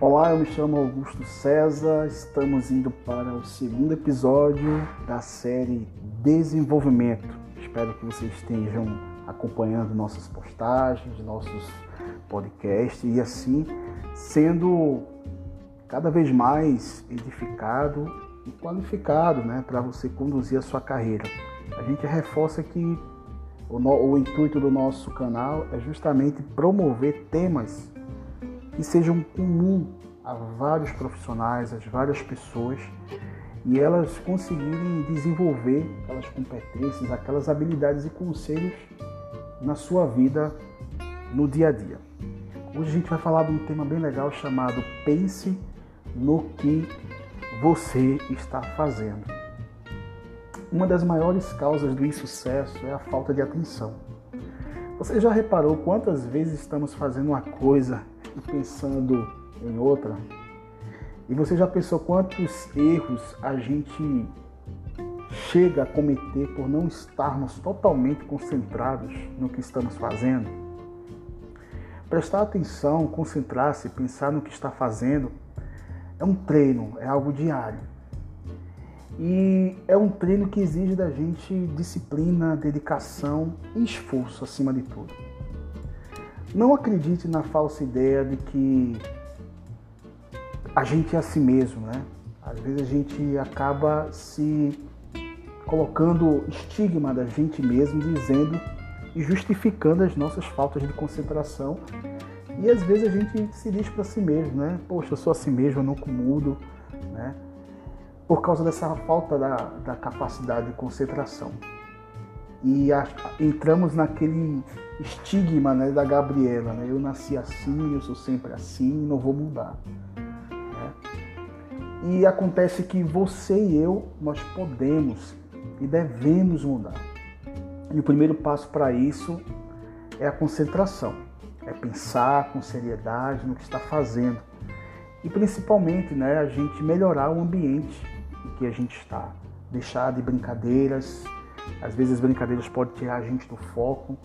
Olá, eu me chamo Augusto César. Estamos indo para o segundo episódio da série Desenvolvimento. Espero que vocês estejam acompanhando nossas postagens, nossos podcasts e assim sendo cada vez mais edificado e qualificado, né, para você conduzir a sua carreira. A gente reforça que o, no, o intuito do nosso canal é justamente promover temas que sejam comum a vários profissionais, a várias pessoas e elas conseguirem desenvolver aquelas competências, aquelas habilidades e conselhos na sua vida no dia a dia. Hoje a gente vai falar de um tema bem legal chamado Pense no que você está fazendo. Uma das maiores causas do insucesso é a falta de atenção. Você já reparou quantas vezes estamos fazendo uma coisa e pensando em outra? E você já pensou quantos erros a gente chega a cometer por não estarmos totalmente concentrados no que estamos fazendo? Prestar atenção, concentrar-se, pensar no que está fazendo é um treino, é algo diário. E é um treino que exige da gente disciplina, dedicação e esforço acima de tudo. Não acredite na falsa ideia de que a gente é assim mesmo, né? Às vezes a gente acaba se colocando estigma da gente mesmo, dizendo e justificando as nossas faltas de concentração. E às vezes a gente se diz para si mesmo, né? Poxa, eu sou assim mesmo, eu não mudo, né? Por causa dessa falta da, da capacidade de concentração e a, entramos naquele estigma né, da Gabriela, né? Eu nasci assim, eu sou sempre assim, não vou mudar. Né? E acontece que você e eu, nós podemos e devemos mudar. E o primeiro passo para isso é a concentração, é pensar com seriedade no que está fazendo e principalmente, né, a gente melhorar o ambiente em que a gente está, deixar de brincadeiras, às vezes as brincadeiras podem tirar a gente do foco.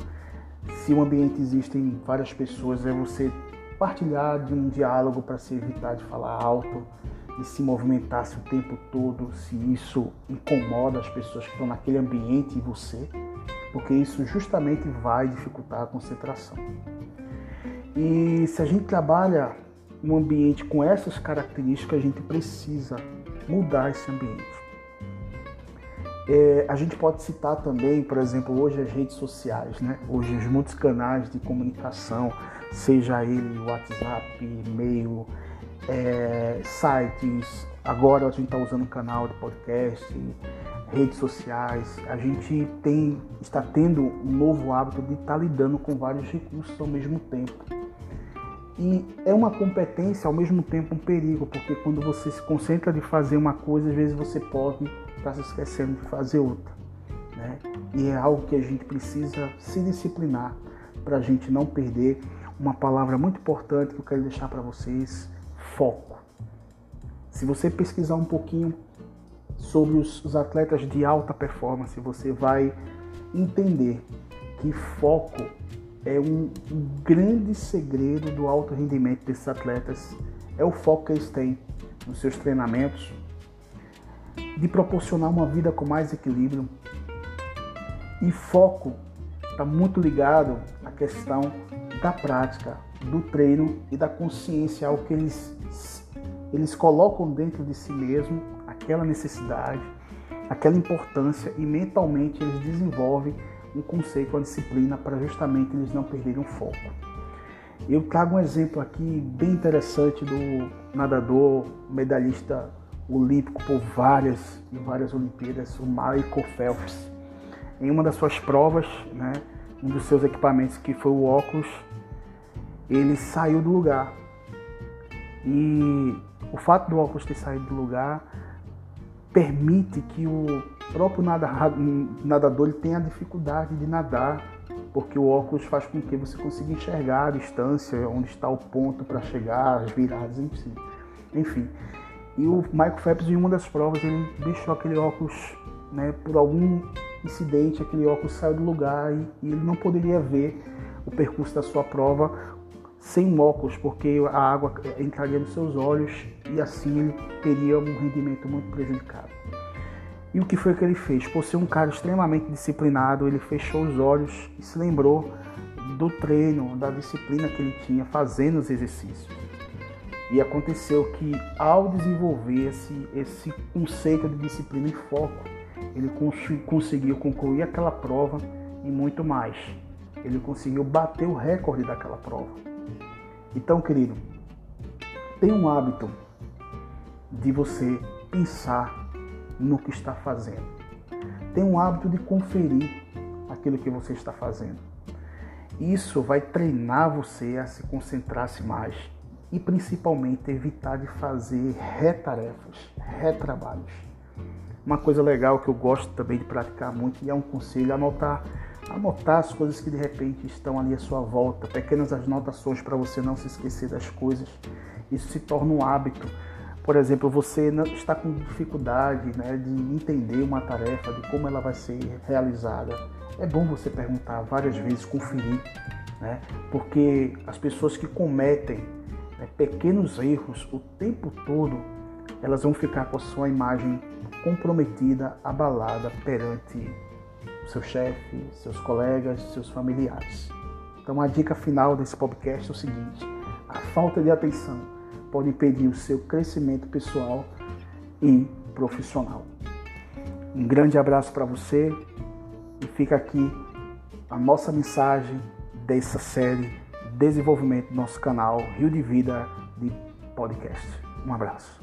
Se o ambiente existem várias pessoas, é você partilhar de um diálogo para se evitar de falar alto e se movimentar-se o tempo todo, se isso incomoda as pessoas que estão naquele ambiente e você, porque isso justamente vai dificultar a concentração. E se a gente trabalha um ambiente com essas características, a gente precisa mudar esse ambiente. É, a gente pode citar também, por exemplo, hoje as redes sociais, né? Hoje os muitos canais de comunicação, seja ele WhatsApp, e-mail, é, sites, agora a gente está usando canal de podcast, redes sociais. A gente tem, está tendo um novo hábito de estar tá lidando com vários recursos ao mesmo tempo. E é uma competência, ao mesmo tempo um perigo, porque quando você se concentra de fazer uma coisa, às vezes você pode está se esquecendo de fazer outra. Né? E é algo que a gente precisa se disciplinar para a gente não perder uma palavra muito importante que eu quero deixar para vocês: foco. Se você pesquisar um pouquinho sobre os, os atletas de alta performance, você vai entender que foco é um, um grande segredo do alto rendimento desses atletas. É o foco que eles têm nos seus treinamentos, de proporcionar uma vida com mais equilíbrio. E foco está muito ligado à questão da prática, do treino e da consciência, ao que eles, eles colocam dentro de si mesmo aquela necessidade, aquela importância e mentalmente eles desenvolvem um conceito, uma disciplina para justamente eles não perderem o foco. Eu trago um exemplo aqui bem interessante do nadador medalhista olímpico por várias e várias Olimpíadas, o Michael Phelps. Em uma das suas provas, né, um dos seus equipamentos, que foi o óculos, ele saiu do lugar. E o fato do óculos ter saído do lugar permite que o próprio nadador ele tenha dificuldade de nadar, porque o óculos faz com que você consiga enxergar a distância, onde está o ponto para chegar, as viradas, enfim. enfim. E o Michael Phelps, em uma das provas, ele deixou aquele óculos, né, por algum incidente, aquele óculos saiu do lugar e, e ele não poderia ver o percurso da sua prova sem óculos, porque a água entraria nos seus olhos e assim ele teria um rendimento muito prejudicado. E o que foi que ele fez? Por ser um cara extremamente disciplinado, ele fechou os olhos e se lembrou do treino, da disciplina que ele tinha fazendo os exercícios. E aconteceu que ao desenvolver esse, conceito de disciplina e foco, ele cons conseguiu concluir aquela prova e muito mais. Ele conseguiu bater o recorde daquela prova. Então, querido, tem um hábito de você pensar no que está fazendo. Tem um hábito de conferir aquilo que você está fazendo. Isso vai treinar você a se concentrar-se mais e principalmente evitar de fazer retarefas, retrabalhos. Uma coisa legal que eu gosto também de praticar muito e é um conselho, é anotar, anotar as coisas que de repente estão ali à sua volta, pequenas anotações para você não se esquecer das coisas. Isso se torna um hábito. Por exemplo, você está com dificuldade né, de entender uma tarefa, de como ela vai ser realizada. É bom você perguntar várias vezes, conferir, né? porque as pessoas que cometem né, pequenos erros o tempo todo, elas vão ficar com a sua imagem comprometida, abalada perante seu chefe, seus colegas, seus familiares. Então a dica final desse podcast é o seguinte: a falta de atenção pode impedir o seu crescimento pessoal e profissional. Um grande abraço para você e fica aqui a nossa mensagem dessa série desenvolvimento do nosso canal Rio de Vida de Podcast. Um abraço.